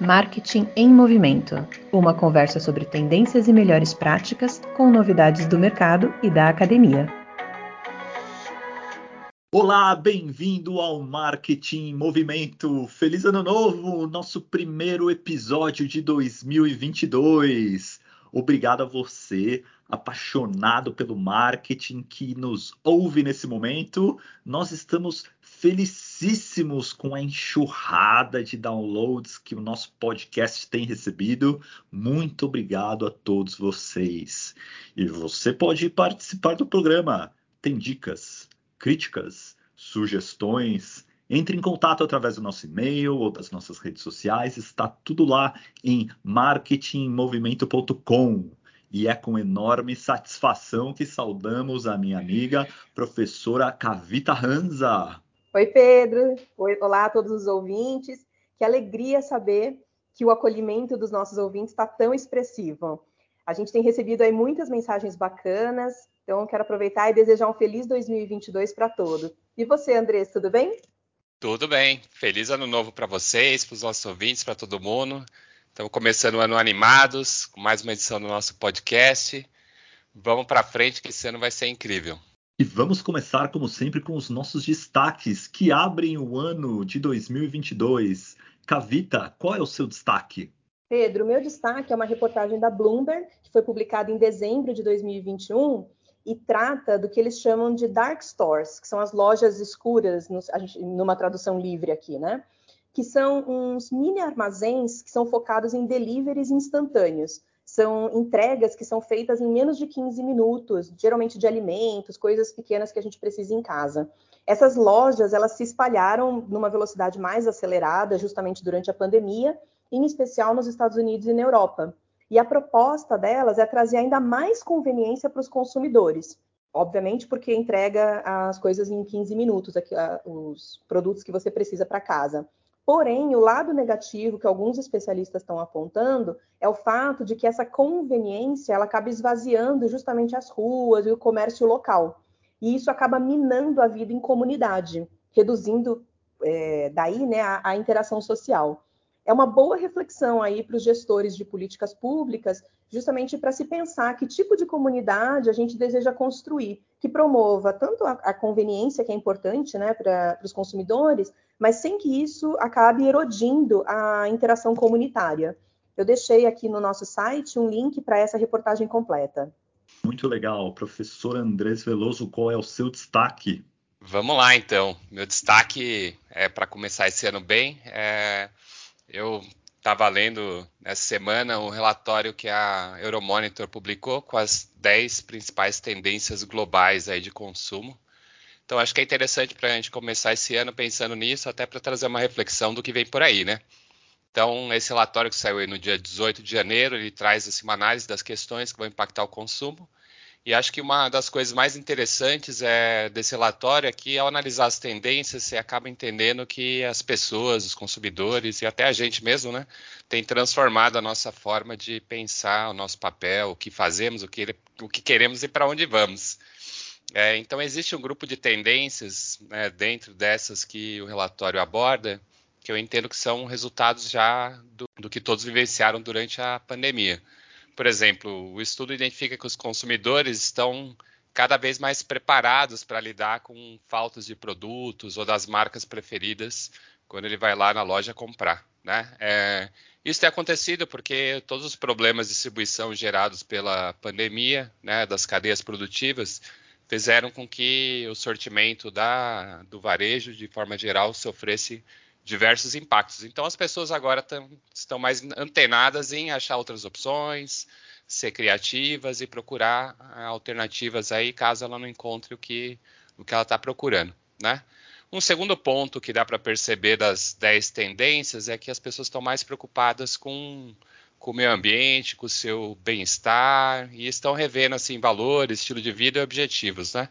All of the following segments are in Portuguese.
Marketing em Movimento uma conversa sobre tendências e melhores práticas com novidades do mercado e da academia. Olá, bem-vindo ao Marketing em Movimento. Feliz Ano Novo, nosso primeiro episódio de 2022. Obrigado a você, apaixonado pelo marketing, que nos ouve nesse momento. Nós estamos felicíssimos com a enxurrada de downloads que o nosso podcast tem recebido. Muito obrigado a todos vocês. E você pode participar do programa. Tem dicas, críticas, sugestões. Entre em contato através do nosso e-mail ou das nossas redes sociais. Está tudo lá em marketingmovimento.com. E é com enorme satisfação que saudamos a minha amiga, professora Kavita Hanza. Oi, Pedro. Oi, olá a todos os ouvintes. Que alegria saber que o acolhimento dos nossos ouvintes está tão expressivo. A gente tem recebido aí muitas mensagens bacanas, então quero aproveitar e desejar um feliz 2022 para todos. E você, Andrés, tudo bem? Tudo bem. Feliz ano novo para vocês, para os nossos ouvintes, para todo mundo. Estamos começando o ano animados, com mais uma edição do nosso podcast. Vamos para frente, que esse ano vai ser incrível. E vamos começar, como sempre, com os nossos destaques que abrem o ano de 2022. Cavita, qual é o seu destaque? Pedro, meu destaque é uma reportagem da Bloomberg, que foi publicada em dezembro de 2021 e trata do que eles chamam de dark stores, que são as lojas escuras, numa tradução livre aqui, né? Que são uns mini armazéns que são focados em deliveries instantâneos são entregas que são feitas em menos de 15 minutos, geralmente de alimentos, coisas pequenas que a gente precisa em casa. Essas lojas, elas se espalharam numa velocidade mais acelerada justamente durante a pandemia, em especial nos Estados Unidos e na Europa. E a proposta delas é trazer ainda mais conveniência para os consumidores. Obviamente, porque entrega as coisas em 15 minutos, os produtos que você precisa para casa. Porém, o lado negativo que alguns especialistas estão apontando é o fato de que essa conveniência ela acaba esvaziando justamente as ruas e o comércio local. E isso acaba minando a vida em comunidade, reduzindo é, daí né, a, a interação social é uma boa reflexão aí para os gestores de políticas públicas, justamente para se pensar que tipo de comunidade a gente deseja construir, que promova tanto a, a conveniência, que é importante né, para os consumidores, mas sem que isso acabe erodindo a interação comunitária. Eu deixei aqui no nosso site um link para essa reportagem completa. Muito legal. Professor Andrés Veloso, qual é o seu destaque? Vamos lá, então. Meu destaque é para começar esse ano bem. É eu estava lendo essa semana o um relatório que a Euromonitor publicou com as 10 principais tendências globais aí de consumo. Então acho que é interessante para a gente começar esse ano pensando nisso, até para trazer uma reflexão do que vem por aí, né? Então, esse relatório que saiu no dia 18 de janeiro, ele traz assim, uma análise das questões que vão impactar o consumo e acho que uma das coisas mais interessantes é, desse relatório é que, ao analisar as tendências, você acaba entendendo que as pessoas, os consumidores e até a gente mesmo, né, tem transformado a nossa forma de pensar, o nosso papel, o que fazemos, o que, o que queremos e para onde vamos. É, então, existe um grupo de tendências né, dentro dessas que o relatório aborda, que eu entendo que são resultados já do, do que todos vivenciaram durante a pandemia. Por exemplo, o estudo identifica que os consumidores estão cada vez mais preparados para lidar com faltas de produtos ou das marcas preferidas quando ele vai lá na loja comprar. Né? É, isso tem acontecido porque todos os problemas de distribuição gerados pela pandemia, né, das cadeias produtivas, fizeram com que o sortimento da, do varejo, de forma geral, sofresse diversos impactos. Então as pessoas agora tão, estão mais antenadas em achar outras opções, ser criativas e procurar ah, alternativas aí caso ela não encontre o que, o que ela está procurando, né? Um segundo ponto que dá para perceber das 10 tendências é que as pessoas estão mais preocupadas com, com o meio ambiente, com o seu bem-estar e estão revendo assim valores, estilo de vida e objetivos, né?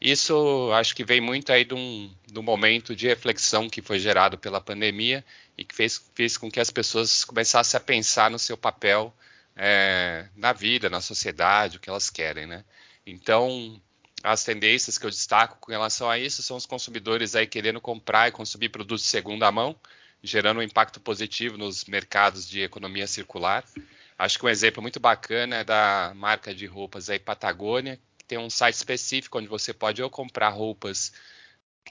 Isso acho que vem muito aí de um, de um, momento de reflexão que foi gerado pela pandemia e que fez, fez com que as pessoas começassem a pensar no seu papel é, na vida, na sociedade, o que elas querem, né? Então, as tendências que eu destaco com relação a isso são os consumidores aí querendo comprar e consumir produtos de segunda mão, gerando um impacto positivo nos mercados de economia circular. Acho que um exemplo muito bacana é da marca de roupas aí Patagônia, que tem um site específico onde você pode ou comprar roupas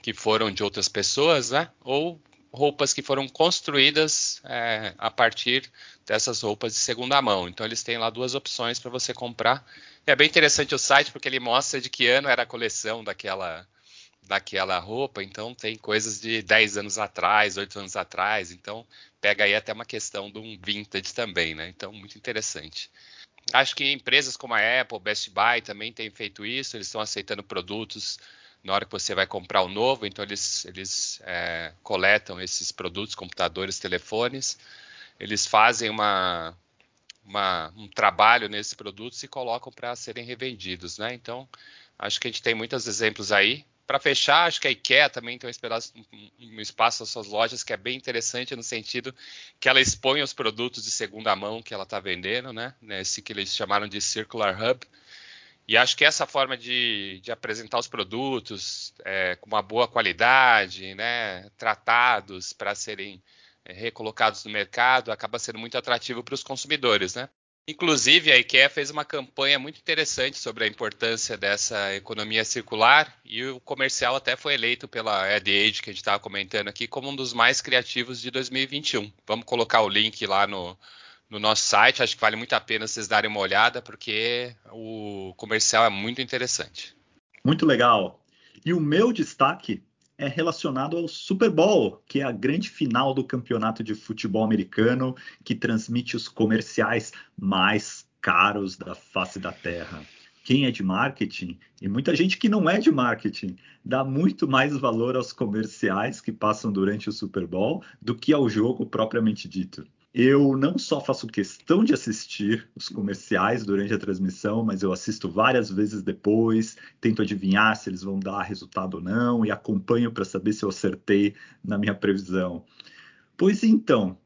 que foram de outras pessoas, né? Ou roupas que foram construídas é, a partir dessas roupas de segunda mão. Então eles têm lá duas opções para você comprar. É bem interessante o site porque ele mostra de que ano era a coleção daquela daquela roupa, então tem coisas de 10 anos atrás, 8 anos atrás, então pega aí até uma questão de um vintage também, né? Então muito interessante. Acho que empresas como a Apple, Best Buy também têm feito isso, eles estão aceitando produtos na hora que você vai comprar o novo, então eles, eles é, coletam esses produtos, computadores, telefones, eles fazem uma, uma, um trabalho nesses produtos e colocam para serem revendidos, né? Então, acho que a gente tem muitos exemplos aí. Para fechar, acho que a IKEA também tem um espaço, um espaço nas suas lojas que é bem interessante no sentido que ela expõe os produtos de segunda mão que ela está vendendo, né? Esse que eles chamaram de Circular Hub. E acho que essa forma de, de apresentar os produtos é, com uma boa qualidade, né, tratados para serem é, recolocados no mercado, acaba sendo muito atrativo para os consumidores, né? Inclusive, a IKEA fez uma campanha muito interessante sobre a importância dessa economia circular e o comercial até foi eleito pela AdAge, que a gente estava comentando aqui, como um dos mais criativos de 2021. Vamos colocar o link lá no, no nosso site. Acho que vale muito a pena vocês darem uma olhada, porque o comercial é muito interessante. Muito legal. E o meu destaque é relacionado ao Super Bowl, que é a grande final do campeonato de futebol americano, que transmite os comerciais mais caros da face da Terra. Quem é de marketing, e muita gente que não é de marketing, dá muito mais valor aos comerciais que passam durante o Super Bowl do que ao jogo propriamente dito. Eu não só faço questão de assistir os comerciais durante a transmissão, mas eu assisto várias vezes depois, tento adivinhar se eles vão dar resultado ou não e acompanho para saber se eu acertei na minha previsão. Pois então,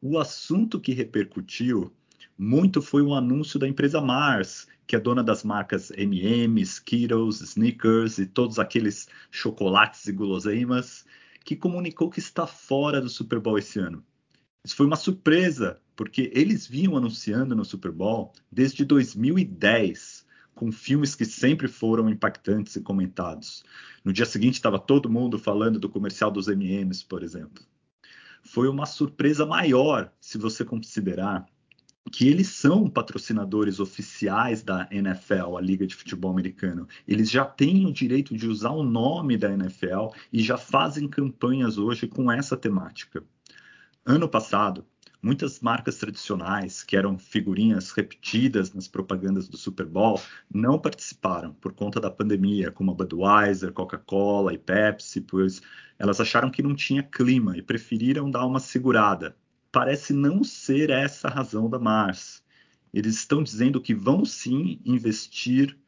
o assunto que repercutiu muito foi o anúncio da empresa Mars, que é dona das marcas M&M, Skittles, Snickers e todos aqueles chocolates e guloseimas, que comunicou que está fora do Super Bowl esse ano. Isso foi uma surpresa, porque eles vinham anunciando no Super Bowl desde 2010, com filmes que sempre foram impactantes e comentados. No dia seguinte estava todo mundo falando do comercial dos M&M's, por exemplo. Foi uma surpresa maior, se você considerar que eles são patrocinadores oficiais da NFL, a Liga de Futebol Americano. Eles já têm o direito de usar o nome da NFL e já fazem campanhas hoje com essa temática. Ano passado, muitas marcas tradicionais, que eram figurinhas repetidas nas propagandas do Super Bowl, não participaram por conta da pandemia, como a Budweiser, Coca-Cola e Pepsi, pois elas acharam que não tinha clima e preferiram dar uma segurada. Parece não ser essa a razão da Mars. Eles estão dizendo que vão sim investir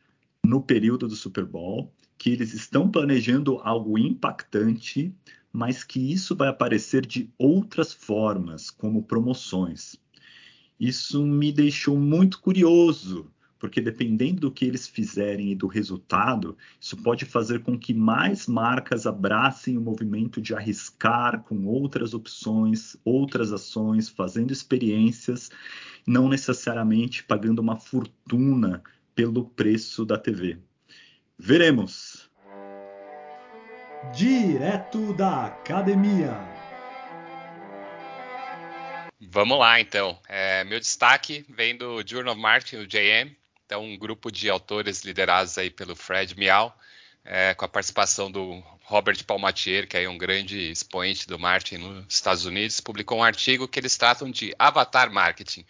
no período do Super Bowl, que eles estão planejando algo impactante mas que isso vai aparecer de outras formas, como promoções. Isso me deixou muito curioso, porque dependendo do que eles fizerem e do resultado, isso pode fazer com que mais marcas abracem o movimento de arriscar com outras opções, outras ações, fazendo experiências, não necessariamente pagando uma fortuna pelo preço da TV. Veremos direto da academia. Vamos lá, então. É, meu destaque vem do Journal of Marketing, o JM, então um grupo de autores liderados aí pelo Fred Mial, é, com a participação do Robert Palmatier, que é um grande expoente do marketing nos Estados Unidos, publicou um artigo que eles tratam de avatar marketing.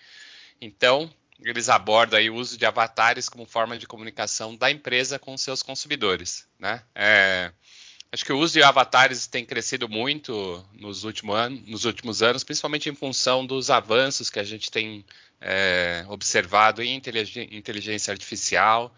Então, eles abordam aí o uso de avatares como forma de comunicação da empresa com seus consumidores, né? É, Acho que o uso de avatares tem crescido muito nos, último ano, nos últimos anos, principalmente em função dos avanços que a gente tem é, observado em inteligência artificial,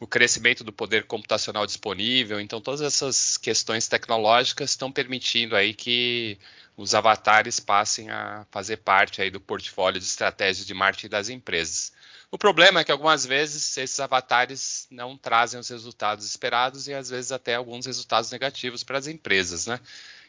o crescimento do poder computacional disponível. Então, todas essas questões tecnológicas estão permitindo aí que os avatares passem a fazer parte aí do portfólio de estratégias de marketing das empresas. O problema é que algumas vezes esses avatares não trazem os resultados esperados e às vezes até alguns resultados negativos para as empresas, né?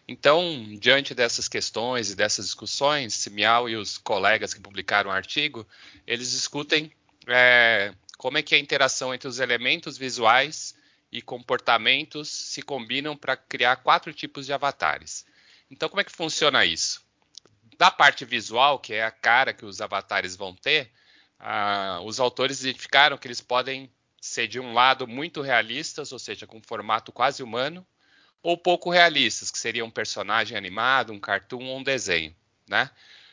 Então, diante dessas questões e dessas discussões, Simial e os colegas que publicaram o artigo, eles discutem é, como é que a interação entre os elementos visuais e comportamentos se combinam para criar quatro tipos de avatares. Então, como é que funciona isso? Da parte visual, que é a cara que os avatares vão ter, ah, os autores identificaram que eles podem ser de um lado muito realistas, ou seja, com um formato quase humano, ou pouco realistas, que seria um personagem animado, um cartoon ou um desenho, né?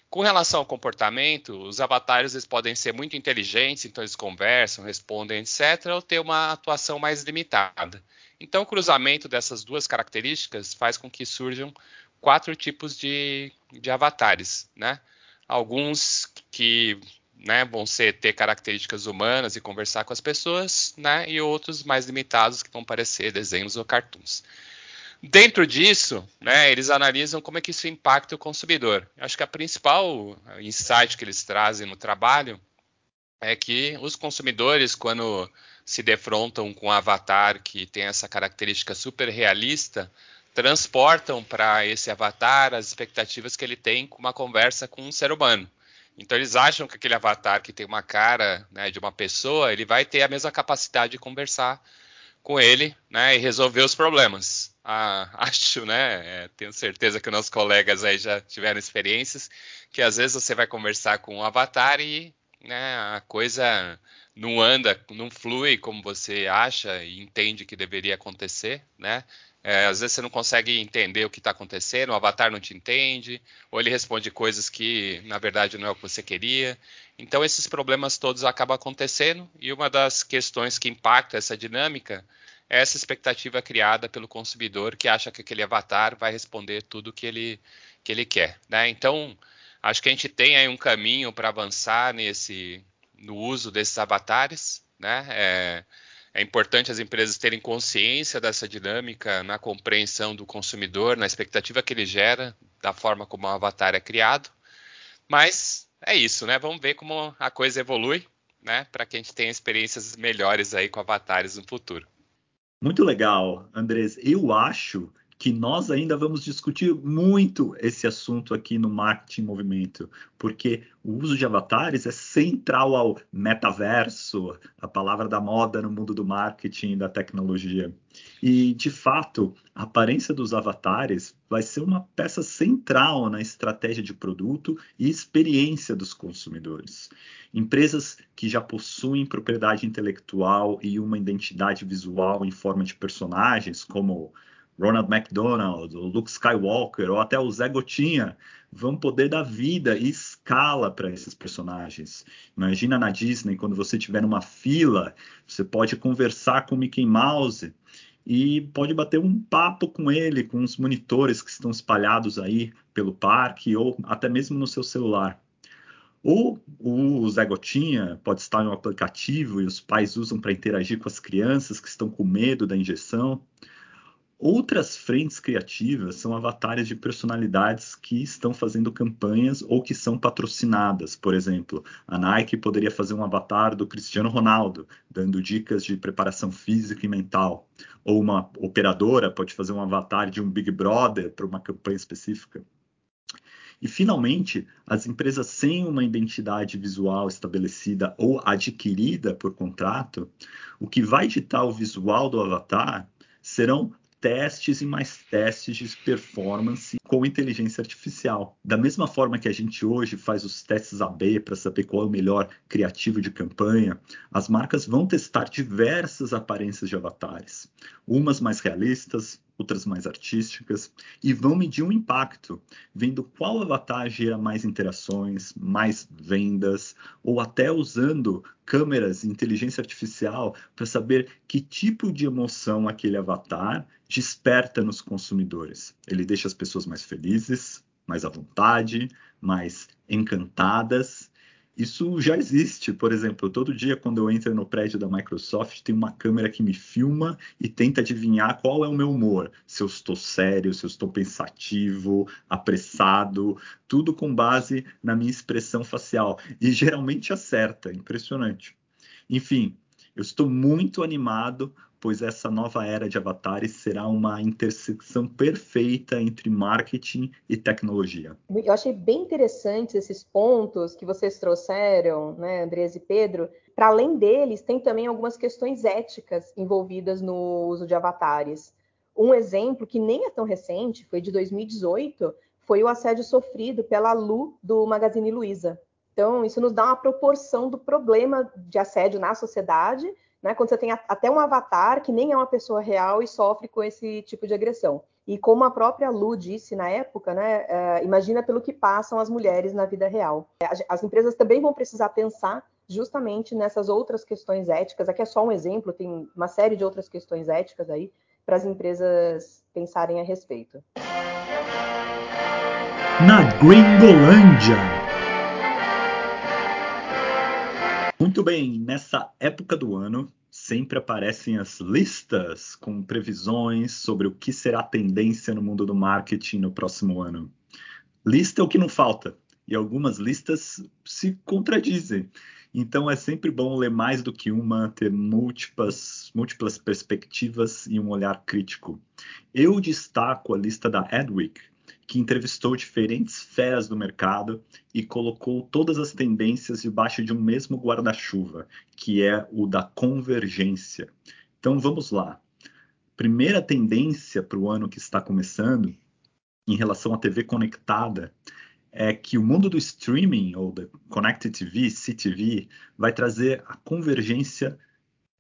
Com relação ao comportamento, os avatares eles podem ser muito inteligentes, então eles conversam, respondem, etc., ou ter uma atuação mais limitada. Então, o cruzamento dessas duas características faz com que surjam quatro tipos de, de avatares, né? Alguns que né, vão ser ter características humanas e conversar com as pessoas, né? E outros mais limitados que vão parecer desenhos ou cartoons. Dentro disso, né, eles analisam como é que isso impacta o consumidor. Acho que a principal insight que eles trazem no trabalho é que os consumidores, quando se defrontam com um avatar que tem essa característica super realista, transportam para esse avatar as expectativas que ele tem com uma conversa com um ser humano. Então eles acham que aquele avatar que tem uma cara né, de uma pessoa, ele vai ter a mesma capacidade de conversar com ele né, e resolver os problemas ah, acho, né? É, tenho certeza que nossos colegas aí já tiveram experiências que às vezes você vai conversar com um avatar e né, a coisa não anda, não flui como você acha e entende que deveria acontecer, né? É, às vezes você não consegue entender o que está acontecendo, o avatar não te entende, ou ele responde coisas que na verdade não é o que você queria. Então esses problemas todos acabam acontecendo e uma das questões que impacta essa dinâmica essa expectativa criada pelo consumidor que acha que aquele avatar vai responder tudo que ele, que ele quer. Né? Então, acho que a gente tem aí um caminho para avançar nesse, no uso desses avatares. Né? É, é importante as empresas terem consciência dessa dinâmica na compreensão do consumidor, na expectativa que ele gera, da forma como o avatar é criado. Mas é isso, né? Vamos ver como a coisa evolui, né? Para que a gente tenha experiências melhores aí com avatares no futuro. Muito legal, Andrés. Eu acho que nós ainda vamos discutir muito esse assunto aqui no Marketing Movimento, porque o uso de avatares é central ao metaverso, a palavra da moda no mundo do marketing e da tecnologia. E, de fato, a aparência dos avatares vai ser uma peça central na estratégia de produto e experiência dos consumidores. Empresas que já possuem propriedade intelectual e uma identidade visual em forma de personagens, como Ronald McDonald, o Luke Skywalker ou até o Zé Gotinha, vão poder dar vida e escala para esses personagens. Imagina na Disney, quando você estiver numa fila, você pode conversar com o Mickey Mouse e pode bater um papo com ele, com os monitores que estão espalhados aí pelo parque ou até mesmo no seu celular. Ou o Zé Gotinha pode estar em um aplicativo e os pais usam para interagir com as crianças que estão com medo da injeção. Outras frentes criativas são avatares de personalidades que estão fazendo campanhas ou que são patrocinadas. Por exemplo, a Nike poderia fazer um avatar do Cristiano Ronaldo, dando dicas de preparação física e mental. Ou uma operadora pode fazer um avatar de um Big Brother para uma campanha específica. E, finalmente, as empresas sem uma identidade visual estabelecida ou adquirida por contrato, o que vai ditar o visual do avatar serão testes e mais testes de performance com inteligência artificial. Da mesma forma que a gente hoje faz os testes AB para saber qual é o melhor criativo de campanha, as marcas vão testar diversas aparências de avatares, umas mais realistas, outras mais artísticas, e vão medir o impacto, vendo qual avatar gera mais interações, mais vendas, ou até usando câmeras e inteligência artificial para saber que tipo de emoção aquele avatar desperta nos consumidores. Ele deixa as pessoas mais felizes, mais à vontade, mais encantadas isso já existe, por exemplo, todo dia quando eu entro no prédio da Microsoft, tem uma câmera que me filma e tenta adivinhar qual é o meu humor. Se eu estou sério, se eu estou pensativo, apressado, tudo com base na minha expressão facial. E geralmente acerta, impressionante. Enfim, eu estou muito animado pois essa nova era de avatares será uma intersecção perfeita entre marketing e tecnologia. Eu achei bem interessantes esses pontos que vocês trouxeram, né, Andrés e Pedro. Para além deles, tem também algumas questões éticas envolvidas no uso de avatares. Um exemplo que nem é tão recente, foi de 2018, foi o assédio sofrido pela Lu do Magazine Luiza. Então, isso nos dá uma proporção do problema de assédio na sociedade né? Quando você tem até um avatar que nem é uma pessoa real e sofre com esse tipo de agressão. E como a própria Lu disse na época, né, uh, imagina pelo que passam as mulheres na vida real. As empresas também vão precisar pensar justamente nessas outras questões éticas. Aqui é só um exemplo, tem uma série de outras questões éticas aí para as empresas pensarem a respeito. Na Gringolândia. Muito bem, nessa época do ano sempre aparecem as listas com previsões sobre o que será tendência no mundo do marketing no próximo ano. Lista é o que não falta, e algumas listas se contradizem. Então é sempre bom ler mais do que uma, ter múltiplas, múltiplas perspectivas e um olhar crítico. Eu destaco a lista da Adweek, que entrevistou diferentes feras do mercado e colocou todas as tendências debaixo de um mesmo guarda-chuva, que é o da convergência. Então vamos lá. Primeira tendência para o ano que está começando, em relação à TV conectada, é que o mundo do streaming, ou da Connected TV, CTV, vai trazer a convergência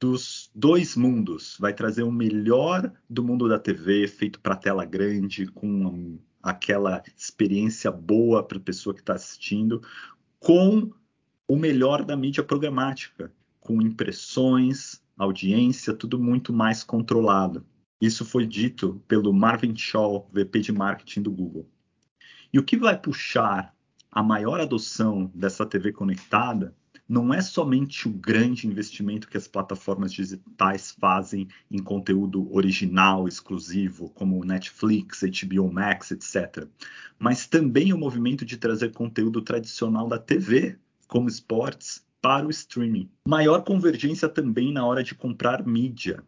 dos dois mundos. Vai trazer o melhor do mundo da TV, feito para tela grande, com aquela experiência boa para a pessoa que está assistindo, com o melhor da mídia programática, com impressões, audiência, tudo muito mais controlado. Isso foi dito pelo Marvin Shaw, VP de marketing do Google. E o que vai puxar a maior adoção dessa TV conectada não é somente o grande investimento que as plataformas digitais fazem em conteúdo original, exclusivo, como Netflix, HBO Max, etc., mas também o movimento de trazer conteúdo tradicional da TV, como esportes, para o streaming. Maior convergência também na hora de comprar mídia.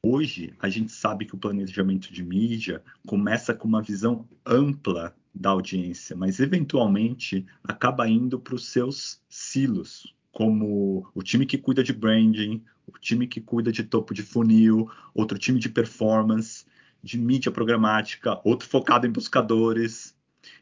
Hoje, a gente sabe que o planejamento de mídia começa com uma visão ampla da audiência, mas eventualmente acaba indo para os seus silos, como o time que cuida de branding, o time que cuida de topo de funil, outro time de performance, de mídia programática, outro focado em buscadores.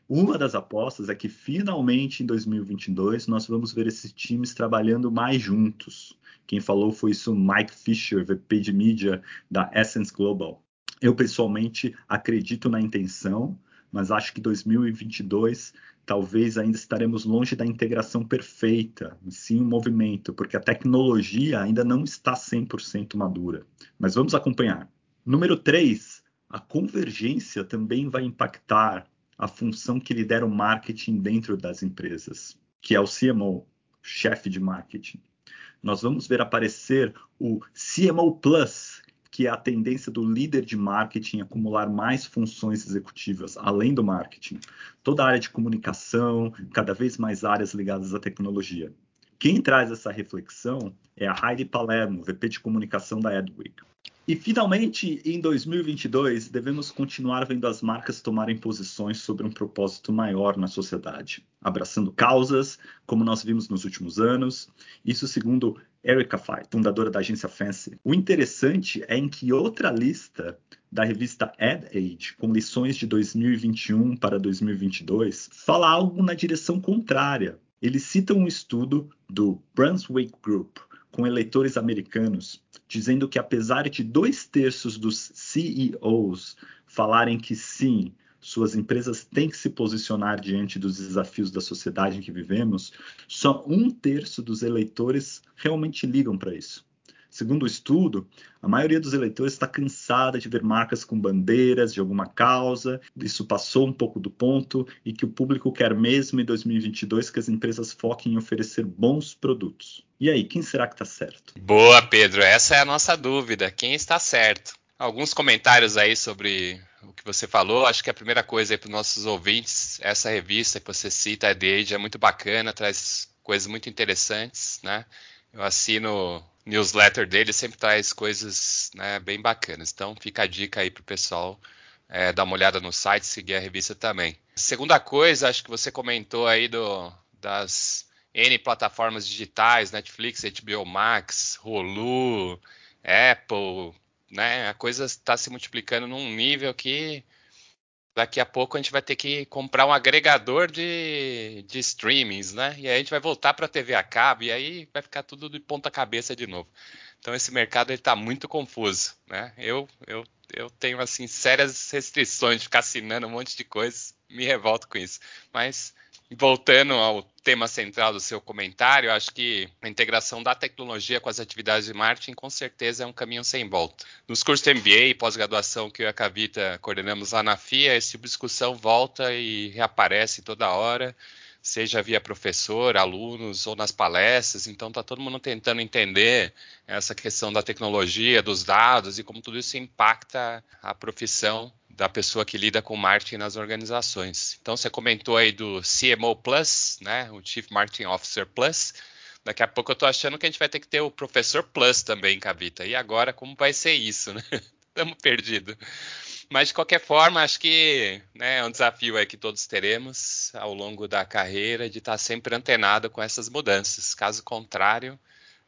Uma das apostas é que finalmente em 2022 nós vamos ver esses times trabalhando mais juntos. Quem falou foi isso Mike Fisher, VP de mídia da Essence Global. Eu pessoalmente acredito na intenção, mas acho que 2022 talvez ainda estaremos longe da integração perfeita, sim um movimento, porque a tecnologia ainda não está 100% madura. Mas vamos acompanhar. Número 3, a convergência também vai impactar a função que lidera o marketing dentro das empresas, que é o CMO, chefe de marketing. Nós vamos ver aparecer o CMO Plus, que é a tendência do líder de marketing acumular mais funções executivas, além do marketing. Toda a área de comunicação, cada vez mais áreas ligadas à tecnologia. Quem traz essa reflexão é a Heidi Palermo, VP de comunicação da Edwick. E finalmente, em 2022, devemos continuar vendo as marcas tomarem posições sobre um propósito maior na sociedade, abraçando causas, como nós vimos nos últimos anos. Isso segundo Erica Fight, fundadora da agência Fancy. O interessante é em que outra lista da revista Ad Age, com lições de 2021 para 2022, fala algo na direção contrária. Eles citam um estudo do Brunswick Group, com eleitores americanos, dizendo que apesar de dois terços dos CEOs falarem que sim, suas empresas têm que se posicionar diante dos desafios da sociedade em que vivemos, só um terço dos eleitores realmente ligam para isso. Segundo o estudo, a maioria dos eleitores está cansada de ver marcas com bandeiras de alguma causa, isso passou um pouco do ponto e que o público quer mesmo em 2022 que as empresas foquem em oferecer bons produtos. E aí, quem será que está certo? Boa, Pedro, essa é a nossa dúvida. Quem está certo? Alguns comentários aí sobre você falou. Acho que a primeira coisa aí para os nossos ouvintes, essa revista que você cita, a The Age, é muito bacana, traz coisas muito interessantes, né? Eu assino newsletter dele sempre traz coisas né, bem bacanas. Então fica a dica aí pro pessoal é, dar uma olhada no site, seguir a revista também. Segunda coisa, acho que você comentou aí do, das N plataformas digitais, Netflix, HBO Max, Hulu, Apple, né? A coisa está se multiplicando num nível que daqui a pouco a gente vai ter que comprar um agregador de, de streamings, né? E aí a gente vai voltar para a TV a cabo e aí vai ficar tudo de ponta cabeça de novo. Então esse mercado está muito confuso, né? Eu, eu, eu tenho assim sérias restrições de ficar assinando um monte de coisas, me revolto com isso. Mas voltando ao tema central do seu comentário, acho que a integração da tecnologia com as atividades de marketing com certeza é um caminho sem volta. Nos cursos de MBA e pós-graduação que eu e a Cavita coordenamos lá na FIA, esse tipo de discussão volta e reaparece toda hora, seja via professor, alunos ou nas palestras. Então está todo mundo tentando entender essa questão da tecnologia, dos dados e como tudo isso impacta a profissão da pessoa que lida com marketing nas organizações. Então você comentou aí do CMO Plus, né, o Chief Marketing Officer Plus. Daqui a pouco eu estou achando que a gente vai ter que ter o Professor Plus também, Cavita. E agora como vai ser isso, né? Estamos perdidos. Mas de qualquer forma, acho que né, é um desafio aí que todos teremos ao longo da carreira de estar sempre antenado com essas mudanças. Caso contrário,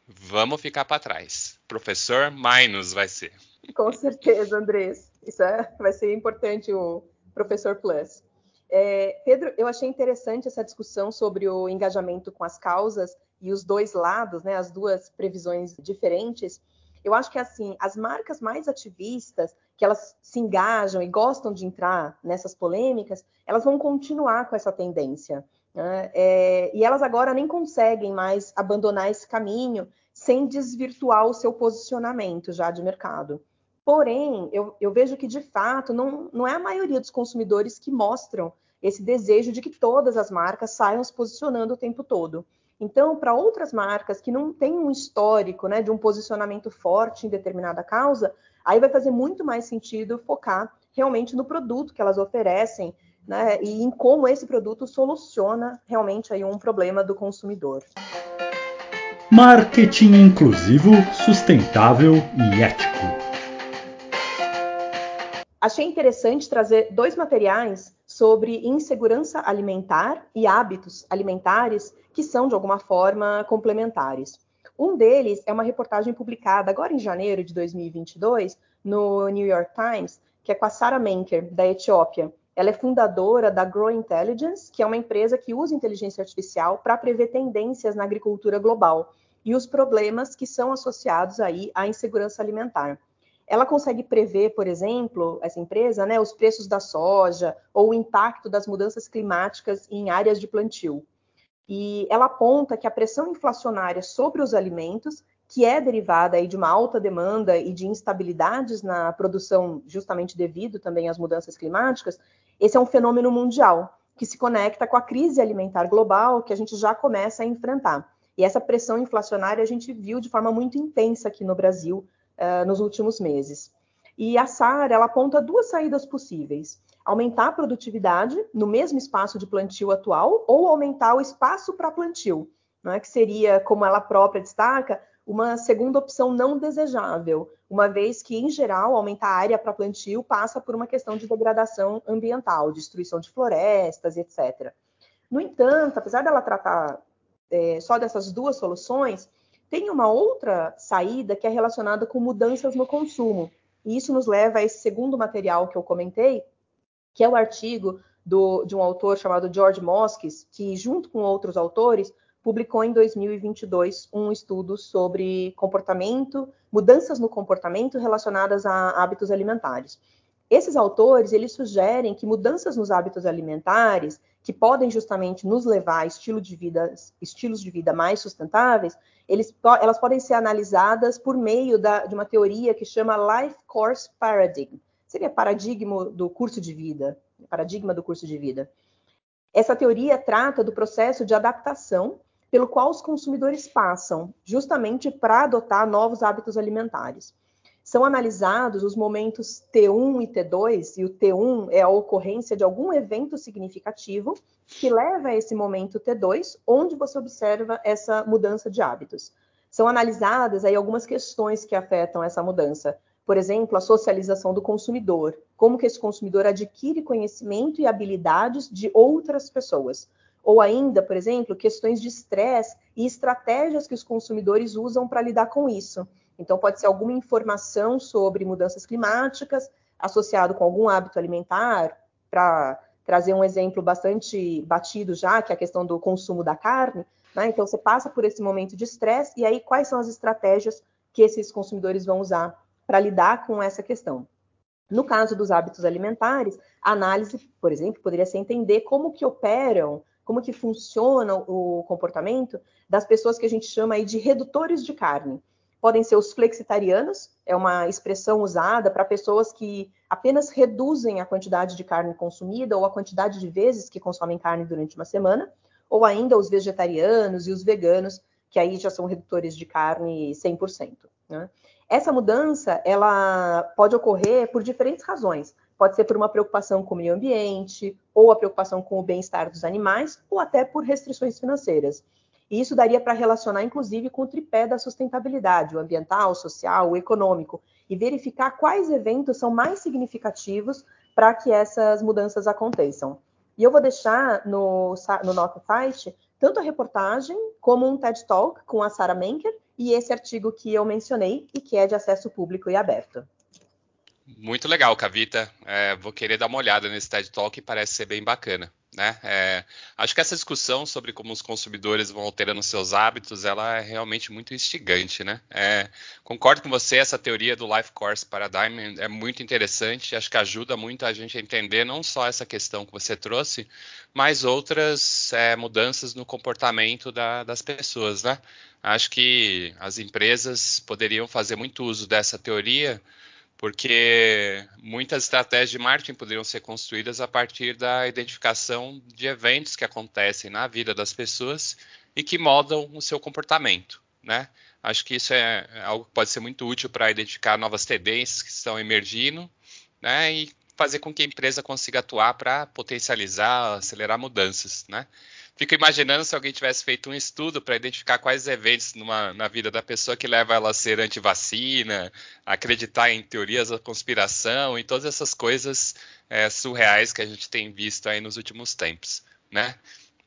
vamos ficar para trás. Professor Minus vai ser. Com certeza, Andrés. Isso é, vai ser importante o Professor Plus. É, Pedro, eu achei interessante essa discussão sobre o engajamento com as causas e os dois lados, né, as duas previsões diferentes. Eu acho que assim, as marcas mais ativistas, que elas se engajam e gostam de entrar nessas polêmicas, elas vão continuar com essa tendência. Né? É, e elas agora nem conseguem mais abandonar esse caminho sem desvirtuar o seu posicionamento já de mercado. Porém, eu, eu vejo que, de fato, não, não é a maioria dos consumidores que mostram esse desejo de que todas as marcas saiam se posicionando o tempo todo. Então, para outras marcas que não têm um histórico né, de um posicionamento forte em determinada causa, aí vai fazer muito mais sentido focar realmente no produto que elas oferecem né, e em como esse produto soluciona realmente aí um problema do consumidor. Marketing inclusivo, sustentável e ético achei interessante trazer dois materiais sobre insegurança alimentar e hábitos alimentares que são, de alguma forma, complementares. Um deles é uma reportagem publicada agora em janeiro de 2022 no New York Times, que é com a Sarah Menker, da Etiópia. Ela é fundadora da Grow Intelligence, que é uma empresa que usa inteligência artificial para prever tendências na agricultura global e os problemas que são associados aí à insegurança alimentar ela consegue prever, por exemplo, essa empresa, né, os preços da soja ou o impacto das mudanças climáticas em áreas de plantio. E ela aponta que a pressão inflacionária sobre os alimentos, que é derivada aí de uma alta demanda e de instabilidades na produção, justamente devido também às mudanças climáticas, esse é um fenômeno mundial que se conecta com a crise alimentar global que a gente já começa a enfrentar. E essa pressão inflacionária a gente viu de forma muito intensa aqui no Brasil uh, nos últimos meses. E a SAR ela aponta duas saídas possíveis: aumentar a produtividade no mesmo espaço de plantio atual ou aumentar o espaço para plantio, né, que seria, como ela própria destaca, uma segunda opção não desejável, uma vez que, em geral, aumentar a área para plantio passa por uma questão de degradação ambiental, destruição de florestas, etc. No entanto, apesar dela tratar é, só dessas duas soluções, tem uma outra saída que é relacionada com mudanças no consumo. E isso nos leva a esse segundo material que eu comentei, que é o artigo do, de um autor chamado George Moskis, que, junto com outros autores, publicou em 2022 um estudo sobre comportamento, mudanças no comportamento relacionadas a hábitos alimentares. Esses autores, eles sugerem que mudanças nos hábitos alimentares, que podem justamente nos levar a estilo de vida, estilos de vida mais sustentáveis, eles, elas podem ser analisadas por meio da, de uma teoria que chama Life Course Paradigm. Seria paradigma do curso de vida, paradigma do curso de vida. Essa teoria trata do processo de adaptação pelo qual os consumidores passam, justamente para adotar novos hábitos alimentares são analisados os momentos T1 e T2, e o T1 é a ocorrência de algum evento significativo que leva a esse momento T2, onde você observa essa mudança de hábitos. são analisadas aí algumas questões que afetam essa mudança. Por exemplo, a socialização do consumidor, como que esse consumidor adquire conhecimento e habilidades de outras pessoas. Ou ainda, por exemplo, questões de estresse e estratégias que os consumidores usam para lidar com isso. Então, pode ser alguma informação sobre mudanças climáticas associado com algum hábito alimentar, para trazer um exemplo bastante batido já, que é a questão do consumo da carne. Né? Então, você passa por esse momento de estresse, e aí quais são as estratégias que esses consumidores vão usar para lidar com essa questão? No caso dos hábitos alimentares, a análise, por exemplo, poderia ser entender como que operam, como que funciona o comportamento das pessoas que a gente chama aí de redutores de carne. Podem ser os flexitarianos, é uma expressão usada para pessoas que apenas reduzem a quantidade de carne consumida ou a quantidade de vezes que consomem carne durante uma semana, ou ainda os vegetarianos e os veganos, que aí já são redutores de carne 100%. Né? Essa mudança, ela pode ocorrer por diferentes razões. Pode ser por uma preocupação com o meio ambiente, ou a preocupação com o bem-estar dos animais, ou até por restrições financeiras. E isso daria para relacionar, inclusive, com o tripé da sustentabilidade, o ambiental, o social, o econômico, e verificar quais eventos são mais significativos para que essas mudanças aconteçam. E eu vou deixar no, no nosso site tanto a reportagem como um TED Talk com a Sarah Menker e esse artigo que eu mencionei e que é de acesso público e aberto. Muito legal, Cavita. É, vou querer dar uma olhada nesse TED Talk, parece ser bem bacana. Né? É, acho que essa discussão sobre como os consumidores vão alterando seus hábitos, ela é realmente muito instigante, né? É, concordo com você, essa teoria do Life Course Paradigm é muito interessante, acho que ajuda muito a gente a entender não só essa questão que você trouxe, mas outras é, mudanças no comportamento da, das pessoas, né? Acho que as empresas poderiam fazer muito uso dessa teoria porque muitas estratégias de marketing poderiam ser construídas a partir da identificação de eventos que acontecem na vida das pessoas e que moldam o seu comportamento, né? Acho que isso é algo que pode ser muito útil para identificar novas tendências que estão emergindo, né? E fazer com que a empresa consiga atuar para potencializar, acelerar mudanças, né? Fico imaginando se alguém tivesse feito um estudo para identificar quais eventos numa, na vida da pessoa que leva ela a ser anti-vacina, acreditar em teorias da conspiração e todas essas coisas é, surreais que a gente tem visto aí nos últimos tempos, né?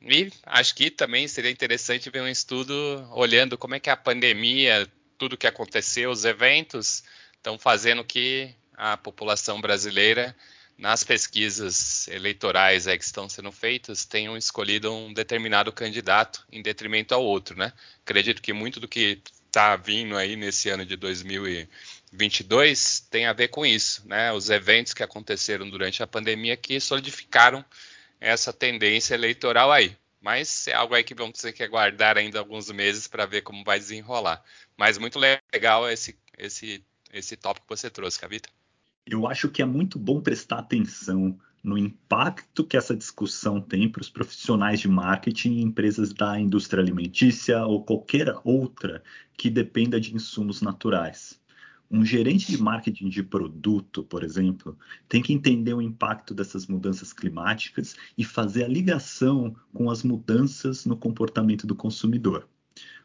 E acho que também seria interessante ver um estudo olhando como é que a pandemia, tudo que aconteceu, os eventos, estão fazendo que a população brasileira nas pesquisas eleitorais que estão sendo feitas, tenham escolhido um determinado candidato em detrimento ao outro, né? Acredito que muito do que está vindo aí nesse ano de 2022 tem a ver com isso, né? Os eventos que aconteceram durante a pandemia que solidificaram essa tendência eleitoral aí. Mas é algo aí que vamos ter que aguardar ainda alguns meses para ver como vai desenrolar. Mas muito legal esse, esse, esse tópico que você trouxe, Cavita. Eu acho que é muito bom prestar atenção no impacto que essa discussão tem para os profissionais de marketing em empresas da indústria alimentícia ou qualquer outra que dependa de insumos naturais. Um gerente de marketing de produto, por exemplo, tem que entender o impacto dessas mudanças climáticas e fazer a ligação com as mudanças no comportamento do consumidor.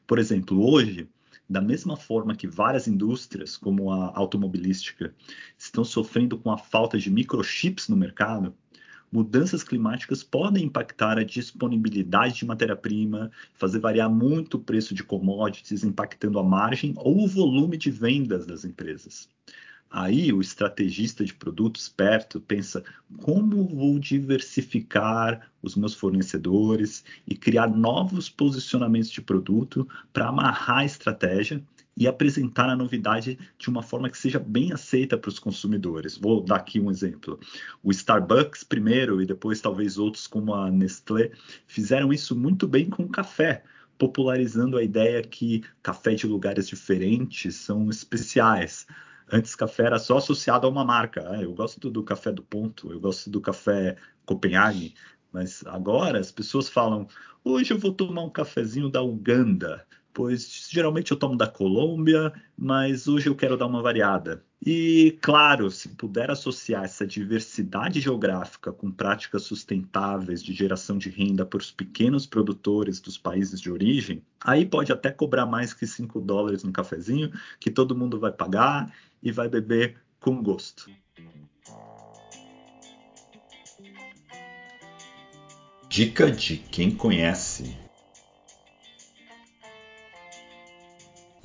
Por exemplo, hoje, da mesma forma que várias indústrias, como a automobilística, estão sofrendo com a falta de microchips no mercado, mudanças climáticas podem impactar a disponibilidade de matéria-prima, fazer variar muito o preço de commodities, impactando a margem ou o volume de vendas das empresas. Aí o estrategista de produto esperto pensa como vou diversificar os meus fornecedores e criar novos posicionamentos de produto para amarrar a estratégia e apresentar a novidade de uma forma que seja bem aceita para os consumidores. Vou dar aqui um exemplo. O Starbucks primeiro e depois talvez outros como a Nestlé fizeram isso muito bem com o café popularizando a ideia que café de lugares diferentes são especiais. Antes, café era só associado a uma marca. Ah, eu gosto do café do Ponto, eu gosto do café Copenhague. Mas agora as pessoas falam: hoje eu vou tomar um cafezinho da Uganda, pois geralmente eu tomo da Colômbia, mas hoje eu quero dar uma variada. E, claro, se puder associar essa diversidade geográfica com práticas sustentáveis de geração de renda para os pequenos produtores dos países de origem, aí pode até cobrar mais que 5 dólares no cafezinho, que todo mundo vai pagar e vai beber com gosto. Dica de quem conhece.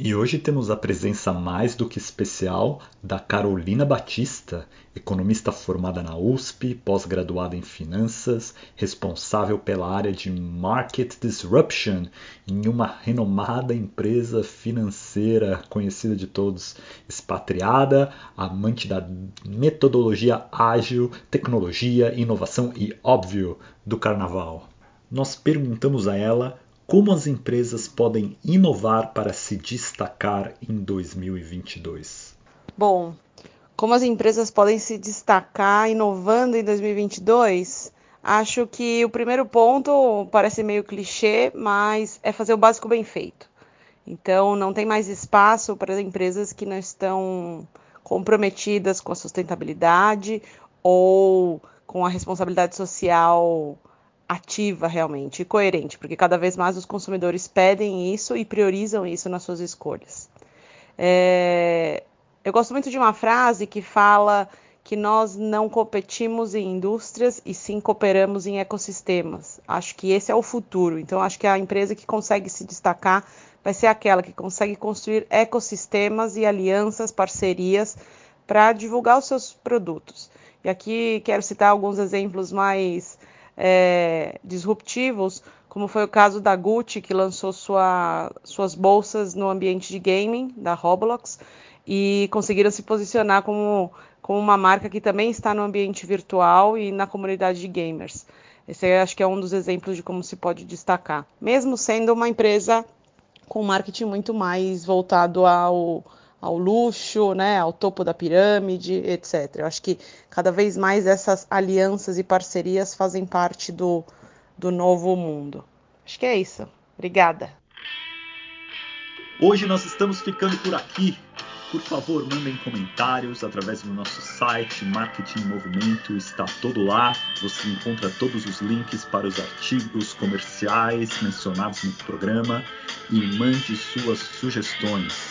E hoje temos a presença mais do que especial da Carolina Batista, economista formada na USP, pós-graduada em finanças, responsável pela área de Market Disruption em uma renomada empresa financeira conhecida de todos, expatriada, amante da metodologia ágil, tecnologia, inovação e, óbvio, do carnaval. Nós perguntamos a ela como as empresas podem inovar para se destacar em 2022? Bom, como as empresas podem se destacar inovando em 2022? Acho que o primeiro ponto parece meio clichê, mas é fazer o básico bem feito. Então, não tem mais espaço para as empresas que não estão comprometidas com a sustentabilidade ou com a responsabilidade social ativa realmente e coerente, porque cada vez mais os consumidores pedem isso e priorizam isso nas suas escolhas. É... Eu gosto muito de uma frase que fala que nós não competimos em indústrias e sim cooperamos em ecossistemas. Acho que esse é o futuro. Então, acho que a empresa que consegue se destacar vai ser aquela que consegue construir ecossistemas e alianças, parcerias para divulgar os seus produtos. E aqui quero citar alguns exemplos mais é, disruptivos, como foi o caso da Gucci, que lançou sua, suas bolsas no ambiente de gaming da Roblox e conseguiram se posicionar como, como uma marca que também está no ambiente virtual e na comunidade de gamers. Esse acho que é um dos exemplos de como se pode destacar, mesmo sendo uma empresa com marketing muito mais voltado ao ao luxo, né, ao topo da pirâmide, etc. Eu acho que cada vez mais essas alianças e parcerias fazem parte do, do novo mundo. Acho que é isso. Obrigada. Hoje nós estamos ficando por aqui. Por favor, mandem comentários através do nosso site Marketing Movimento, está todo lá. Você encontra todos os links para os artigos comerciais mencionados no programa e mande suas sugestões.